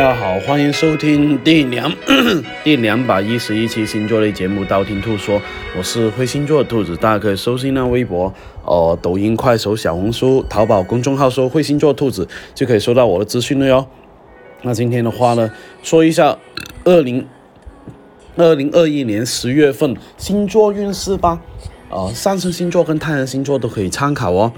大家好，欢迎收听第两 第两百一十一期星座类节目《道听途说》，我是会星座的兔子，大家可以搜新浪微博、呃抖音、快手、小红书、淘宝公众号搜“会星座兔子”，就可以收到我的资讯了哟。那今天的话呢，说一下二零二零二一年十月份星座运势吧，呃，上升星座跟太阳星座都可以参考哦。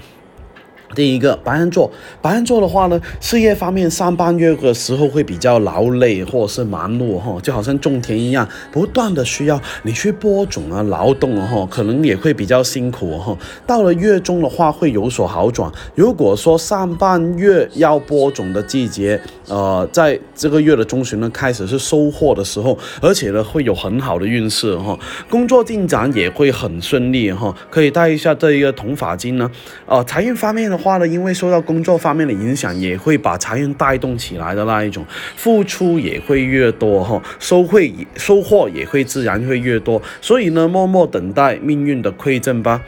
第一个白羊座，白羊座的话呢，事业方面上半月的时候会比较劳累或者是忙碌哈，就好像种田一样，不断的需要你去播种啊，劳动哈，可能也会比较辛苦哈。到了月中的话会有所好转。如果说上半月要播种的季节，呃，在这个月的中旬呢，开始是收获的时候，而且呢会有很好的运势哈，工作进展也会很顺利哈，可以带一下这一个铜发金呢，呃，财运方面的。话话呢，因为受到工作方面的影响，也会把财运带动起来的那一种，付出也会越多哈，收会收获也会自然会越多，所以呢，默默等待命运的馈赠吧。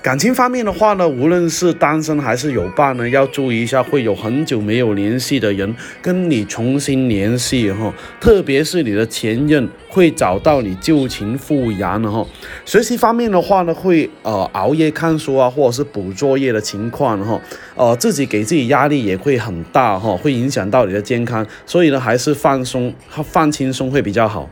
感情方面的话呢，无论是单身还是有伴呢，要注意一下，会有很久没有联系的人跟你重新联系哈，特别是你的前任会找到你旧情复燃了哈。学习方面的话呢，会呃熬夜看书啊，或者是补作业的情况哈，呃自己给自己压力也会很大哈，会影响到你的健康，所以呢，还是放松放轻松会比较好。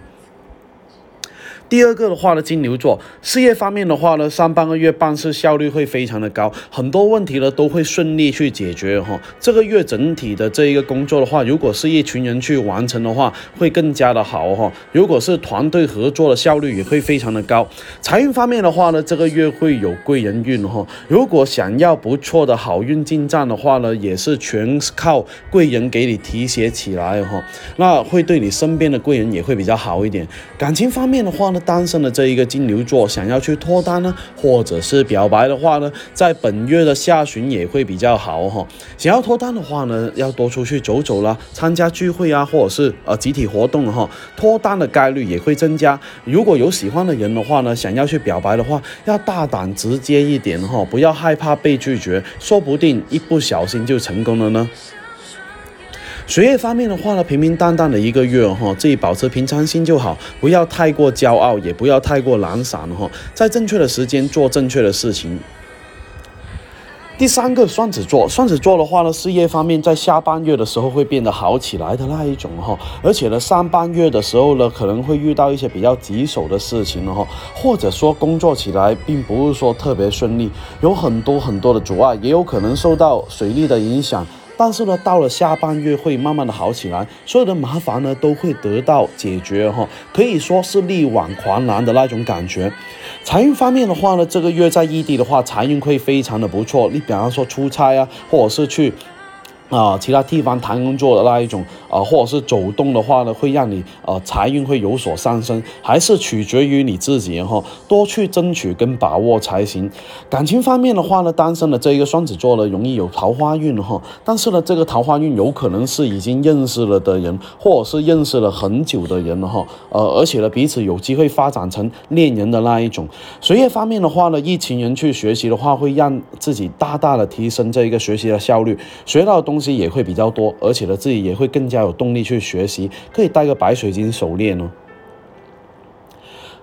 第二个的话呢，金牛座事业方面的话呢，上半个月办事效率会非常的高，很多问题呢都会顺利去解决哈。这个月整体的这一个工作的话，如果是一群人去完成的话，会更加的好哈。如果是团队合作的效率也会非常的高。财运方面的话呢，这个月会有贵人运哈。如果想要不错的好运进账的话呢，也是全靠贵人给你提携起来哈。那会对你身边的贵人也会比较好一点。感情方面的话呢。单身的这一个金牛座想要去脱单呢，或者是表白的话呢，在本月的下旬也会比较好哈。想要脱单的话呢，要多出去走走啦，参加聚会啊，或者是呃集体活动哈，脱单的概率也会增加。如果有喜欢的人的话呢，想要去表白的话，要大胆直接一点哈，不要害怕被拒绝，说不定一不小心就成功了呢。学业方面的话呢，平平淡淡的一个月哈，自己保持平常心就好，不要太过骄傲，也不要太过懒散哈，在正确的时间做正确的事情。第三个双子座，双子座的话呢，事业方面在下半月的时候会变得好起来的那一种哈，而且呢，上半月的时候呢，可能会遇到一些比较棘手的事情了哈，或者说工作起来并不是说特别顺利，有很多很多的阻碍，也有可能受到水逆的影响。但是呢，到了下半月会慢慢的好起来，所有的麻烦呢都会得到解决哈，可以说是力挽狂澜的那种感觉。财运方面的话呢，这个月在异地的话，财运会非常的不错。你比方说出差啊，或者是去。啊，其他地方谈工作的那一种啊，或者是走动的话呢，会让你呃财运会有所上升，还是取决于你自己哈，多去争取跟把握才行。感情方面的话呢，单身的这一个双子座呢，容易有桃花运哈，但是呢，这个桃花运有可能是已经认识了的人，或者是认识了很久的人了哈，呃，而且呢，彼此有机会发展成恋人的那一种。学业方面的话呢，一群人去学习的话，会让自己大大的提升这一个学习的效率，学到东。东西也会比较多，而且呢，自己也会更加有动力去学习，可以带个白水晶手链哦。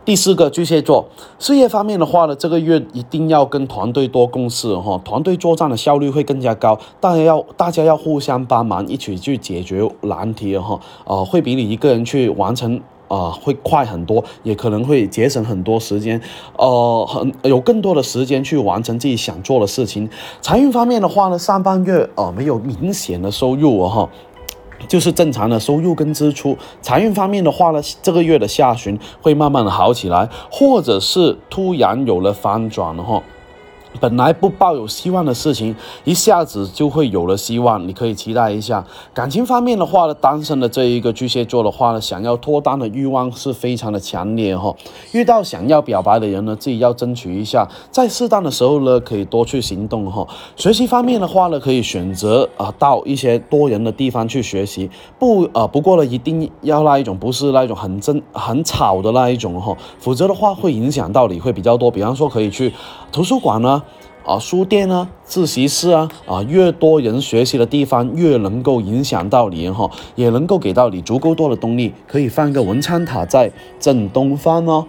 第四个巨蟹座，事业方面的话呢，这个月一定要跟团队多共事哈，团队作战的效率会更加高，大家要大家要互相帮忙，一起去解决难题哈，呃，会比你一个人去完成。啊，会快很多，也可能会节省很多时间，呃，很有更多的时间去完成自己想做的事情。财运方面的话呢，上半月呃没有明显的收入哈，就是正常的收入跟支出。财运方面的话呢，这个月的下旬会慢慢的好起来，或者是突然有了反转哈。本来不抱有希望的事情，一下子就会有了希望，你可以期待一下。感情方面的话呢，单身的这一个巨蟹座的话呢，想要脱单的欲望是非常的强烈哈。遇到想要表白的人呢，自己要争取一下，在适当的时候呢，可以多去行动哈。学习方面的话呢，可以选择啊到一些多人的地方去学习，不呃不过呢，一定要那一种不是那一种很真很吵的那一种哈，否则的话会影响到你会比较多。比方说可以去图书馆呢。啊，书店啊，自习室啊，啊，越多人学习的地方，越能够影响到你哈，也能够给到你足够多的动力，可以放个文昌塔在正东方哦。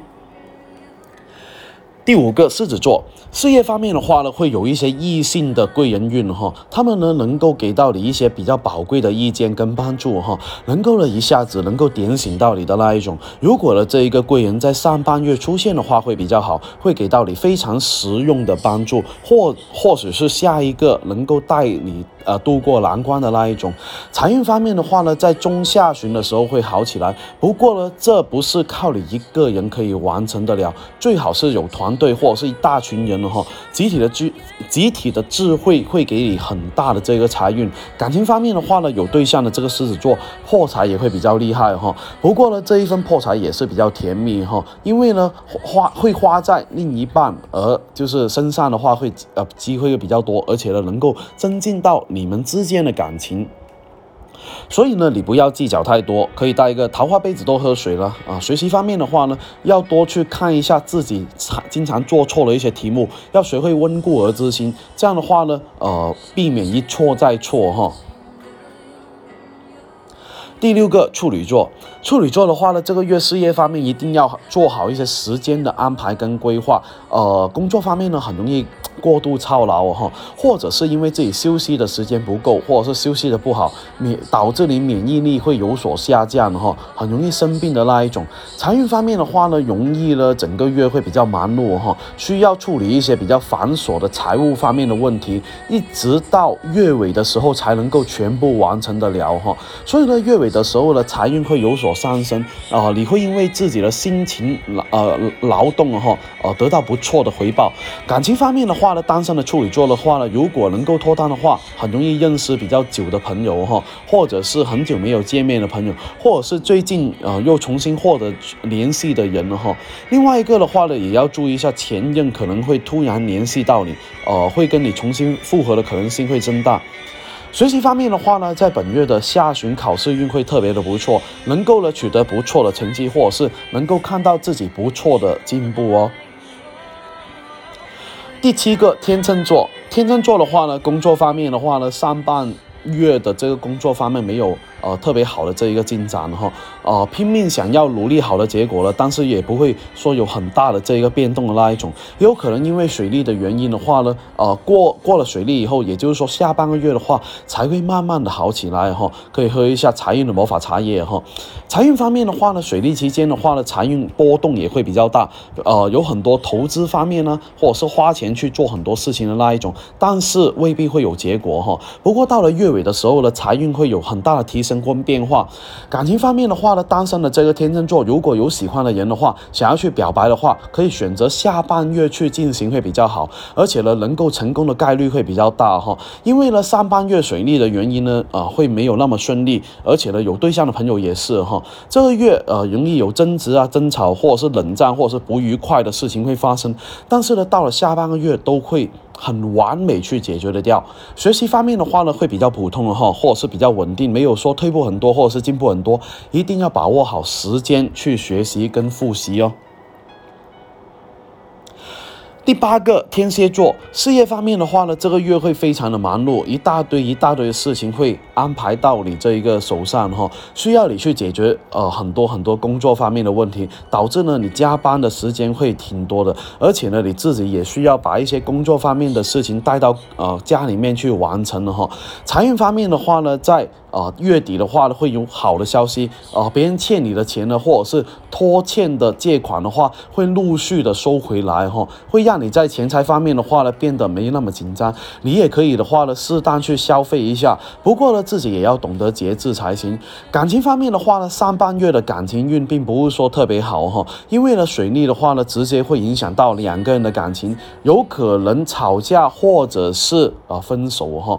第五个狮子座，事业方面的话呢，会有一些异性的贵人运哈，他们呢能够给到你一些比较宝贵的意见跟帮助哈，能够呢一下子能够点醒到你的那一种。如果呢这一个贵人在上半月出现的话，会比较好，会给到你非常实用的帮助，或或许是下一个能够带你。呃，度过难关的那一种，财运方面的话呢，在中下旬的时候会好起来。不过呢，这不是靠你一个人可以完成得了，最好是有团队或者是一大群人的哈，集体的智，集体的智慧会给你很大的这个财运。感情方面的话呢，有对象的这个狮子座破财也会比较厉害哈。不过呢，这一份破财也是比较甜蜜哈，因为呢花会花在另一半，而就是身上的话会呃机会会比较多，而且呢能够增进到。你们之间的感情，所以呢，你不要计较太多，可以带一个桃花杯子多喝水了啊。学习方面的话呢，要多去看一下自己常经常做错的一些题目，要学会温故而知新。这样的话呢，呃，避免一错再错哈。第六个处女座，处女座的话呢，这个月事业方面一定要做好一些时间的安排跟规划。呃，工作方面呢，很容易。过度操劳哈，或者是因为自己休息的时间不够，或者是休息的不好，免导致你免疫力会有所下降哈，很容易生病的那一种。财运方面的话呢，容易呢整个月会比较忙碌哈，需要处理一些比较繁琐的财务方面的问题，一直到月尾的时候才能够全部完成的了哈。所以呢，月尾的时候呢，财运会有所上升啊，你会因为自己的辛勤呃劳动哈，呃得到不错的回报。感情方面的。话呢，单身的处女座的话呢，如果能够脱单的话，很容易认识比较久的朋友哈，或者是很久没有见面的朋友，或者是最近呃又重新获得联系的人了哈。另外一个的话呢，也要注意一下前任可能会突然联系到你，呃，会跟你重新复合的可能性会增大。学习方面的话呢，在本月的下旬考试运会特别的不错，能够呢取得不错的成绩，或者是能够看到自己不错的进步哦。第七个天秤座，天秤座的话呢，工作方面的话呢，上半月的这个工作方面没有。呃，特别好的这一个进展哈，呃，拼命想要努力好的结果了，但是也不会说有很大的这一个变动的那一种，也有可能因为水利的原因的话呢，呃，过过了水利以后，也就是说下半个月的话才会慢慢的好起来哈，可以喝一下财运的魔法茶叶哈。财运方面的话呢，水利期间的话呢，财运波动也会比较大，呃，有很多投资方面呢，或者是花钱去做很多事情的那一种，但是未必会有结果哈。不过到了月尾的时候呢，财运会有很大的提升。跟变化，感情方面的话呢，单身的这个天秤座如果有喜欢的人的话，想要去表白的话，可以选择下半月去进行会比较好，而且呢，能够成功的概率会比较大哈。因为呢，上半月水逆的原因呢，啊，会没有那么顺利，而且呢，有对象的朋友也是哈，这个月呃，容易有争执啊、争吵或者是冷战或者是不愉快的事情会发生，但是呢，到了下半个月都会。很完美去解决的掉。学习方面的话呢，会比较普通的哈，或者是比较稳定，没有说退步很多或者是进步很多，一定要把握好时间去学习跟复习哦。第八个天蝎座事业方面的话呢，这个月会非常的忙碌，一大堆一大堆的事情会安排到你这一个手上哈，需要你去解决呃很多很多工作方面的问题，导致呢你加班的时间会挺多的，而且呢你自己也需要把一些工作方面的事情带到呃家里面去完成了哈。财运方面的话呢，在啊，月底的话呢，会有好的消息啊，别人欠你的钱呢，或者是拖欠的借款的话，会陆续的收回来哈，会让你在钱财方面的话呢，变得没那么紧张。你也可以的话呢，适当去消费一下，不过呢，自己也要懂得节制才行。感情方面的话呢，上半月的感情运并不是说特别好哈，因为呢，水逆的话呢，直接会影响到两个人的感情，有可能吵架或者是啊分手哈。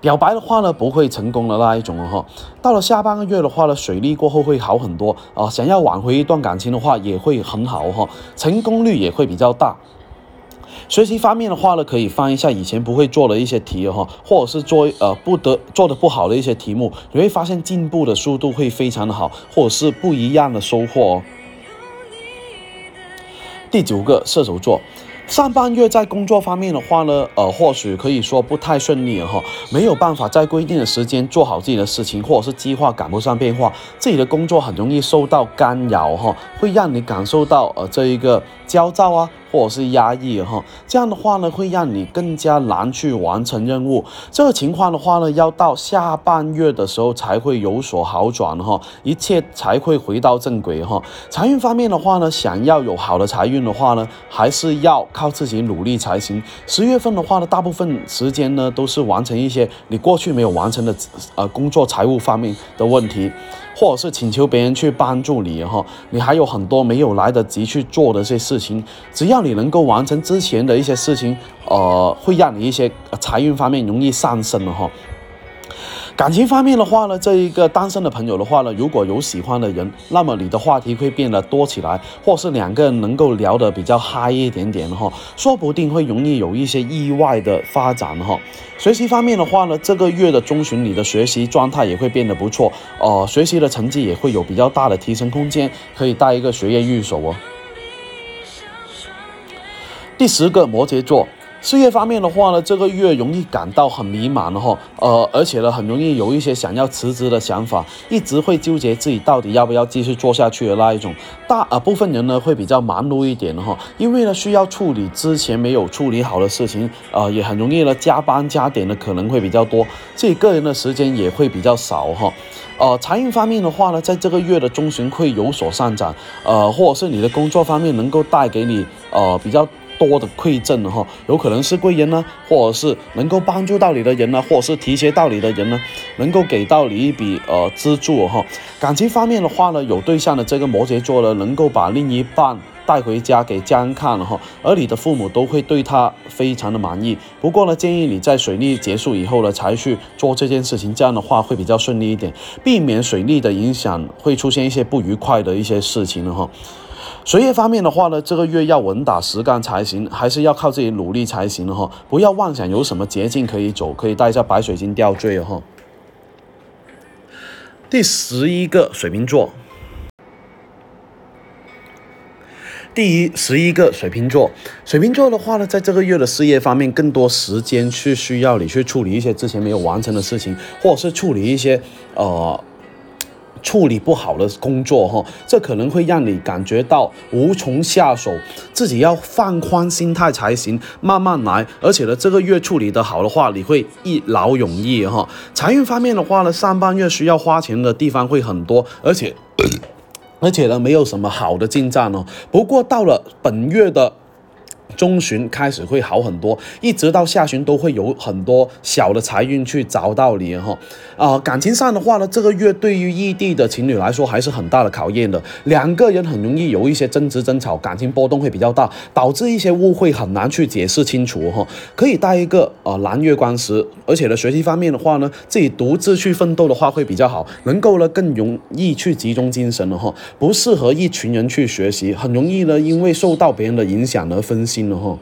表白的话呢，不会成功的那一种哦哈。到了下半个月的话呢，水逆过后会好很多啊。想要挽回一段感情的话，也会很好哈，成功率也会比较大。学习方面的话呢，可以翻一下以前不会做的一些题哈，或者是做呃不得做的不好的一些题目，你会发现进步的速度会非常的好，或者是不一样的收获哦。第九个射手座。上半月在工作方面的话呢，呃，或许可以说不太顺利哈，没有办法在规定的时间做好自己的事情，或者是计划赶不上变化，自己的工作很容易受到干扰哈，会让你感受到呃这一个焦躁啊。或者是压抑哈，这样的话呢，会让你更加难去完成任务。这个情况的话呢，要到下半月的时候才会有所好转哈，一切才会回到正轨哈。财运方面的话呢，想要有好的财运的话呢，还是要靠自己努力才行。十月份的话呢，大部分时间呢都是完成一些你过去没有完成的呃工作、财务方面的问题。或者是请求别人去帮助你哈，你还有很多没有来得及去做的这些事事情，只要你能够完成之前的一些事情，呃，会让你一些财运方面容易上升的哈。感情方面的话呢，这一个单身的朋友的话呢，如果有喜欢的人，那么你的话题会变得多起来，或是两个人能够聊得比较嗨一点点哈，说不定会容易有一些意外的发展哈。学习方面的话呢，这个月的中旬你的学习状态也会变得不错哦，学习的成绩也会有比较大的提升空间，可以带一个学业御守哦。第十个摩羯座。事业方面的话呢，这个月容易感到很迷茫的哈，呃，而且呢，很容易有一些想要辞职的想法，一直会纠结自己到底要不要继续做下去的那一种。大呃部分人呢会比较忙碌一点哈，因为呢需要处理之前没有处理好的事情，呃，也很容易呢加班加点的可能会比较多，自己个人的时间也会比较少哈。呃，财运方面的话呢，在这个月的中旬会有所上涨，呃，或者是你的工作方面能够带给你呃比较。多的馈赠哈，有可能是贵人呢，或者是能够帮助到你的人呢，或者是提携到你的人呢，能够给到你一笔呃资助哈。感情方面的话呢，有对象的这个摩羯座呢，能够把另一半带回家给家人看了哈，而你的父母都会对他非常的满意。不过呢，建议你在水逆结束以后呢，才去做这件事情，这样的话会比较顺利一点，避免水逆的影响会出现一些不愉快的一些事情了哈。学业方面的话呢，这个月要稳打实干才行，还是要靠自己努力才行哈。不要妄想有什么捷径可以走，可以带一下白水晶吊坠哈。第十一个水瓶座，第一十一个水瓶座，水瓶座的话呢，在这个月的事业方面，更多时间去需要你去处理一些之前没有完成的事情，或者是处理一些呃。处理不好的工作，哈，这可能会让你感觉到无从下手，自己要放宽心态才行，慢慢来。而且呢，这个月处理得好的话，你会一劳永逸，哈。财运方面的话呢，上半月需要花钱的地方会很多，而且，而且呢，没有什么好的进展哦。不过到了本月的。中旬开始会好很多，一直到下旬都会有很多小的财运去找到你哈。啊，感情上的话呢，这个月对于异地的情侣来说还是很大的考验的，两个人很容易有一些争执争吵，感情波动会比较大，导致一些误会很难去解释清楚哈。可以带一个呃蓝月光石，而且呢，学习方面的话呢，自己独自去奋斗的话会比较好，能够呢更容易去集中精神了哈。不适合一群人去学习，很容易呢因为受到别人的影响而分心。चिन्ह हो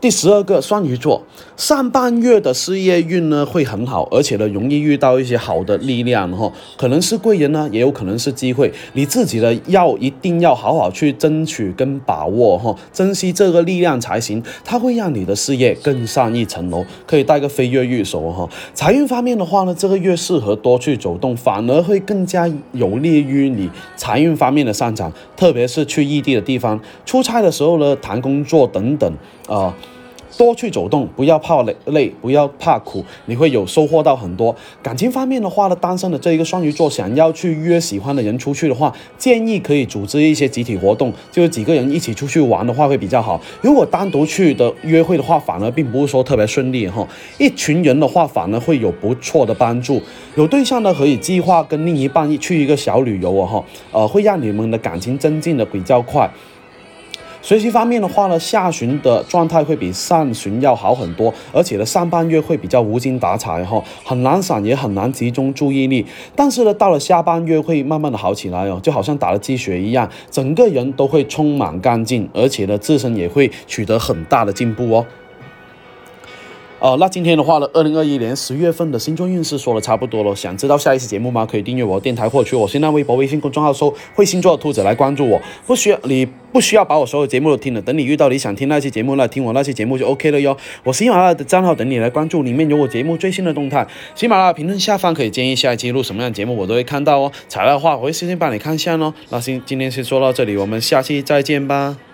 第十二个双鱼座，上半月的事业运呢会很好，而且呢容易遇到一些好的力量哈，可能是贵人呢，也有可能是机会，你自己的要一定要好好去争取跟把握哈，珍惜这个力量才行，它会让你的事业更上一层楼，可以带个飞跃玉手哈。财运方面的话呢，这个月适合多去走动，反而会更加有利于你财运方面的上涨，特别是去异地的地方出差的时候呢，谈工作等等啊。多去走动，不要怕累，累不要怕苦，你会有收获到很多。感情方面的话呢，单身的这一个双鱼座想要去约喜欢的人出去的话，建议可以组织一些集体活动，就是几个人一起出去玩的话会比较好。如果单独去的约会的话，反而并不是说特别顺利哈。一群人的话，反而会有不错的帮助。有对象呢，可以计划跟另一半去一个小旅游哦哈，呃，会让你们的感情增进的比较快。学习方面的话呢，下旬的状态会比上旬要好很多，而且呢，上半月会比较无精打采哈，很懒散，也很难集中注意力。但是呢，到了下半月会慢慢的好起来哦，就好像打了鸡血一样，整个人都会充满干劲，而且呢，自身也会取得很大的进步哦。哦，那今天的话呢，二零二一年十月份的星座运势说的差不多了。想知道下一期节目吗？可以订阅我电台，获取我新浪微博、微信公众号搜“会星座兔子”来关注我。不需要你不需要把我所有节目都听了，等你遇到你想听那期节目了，听我那期节目就 OK 了哟。我喜马拉雅的账号等你来关注，里面有我节目最新的动态。喜马拉雅评论下方可以建议下一期录什么样节目，我都会看到哦。材料的话，我会事先帮你看一下哦。那今今天先说到这里，我们下期再见吧。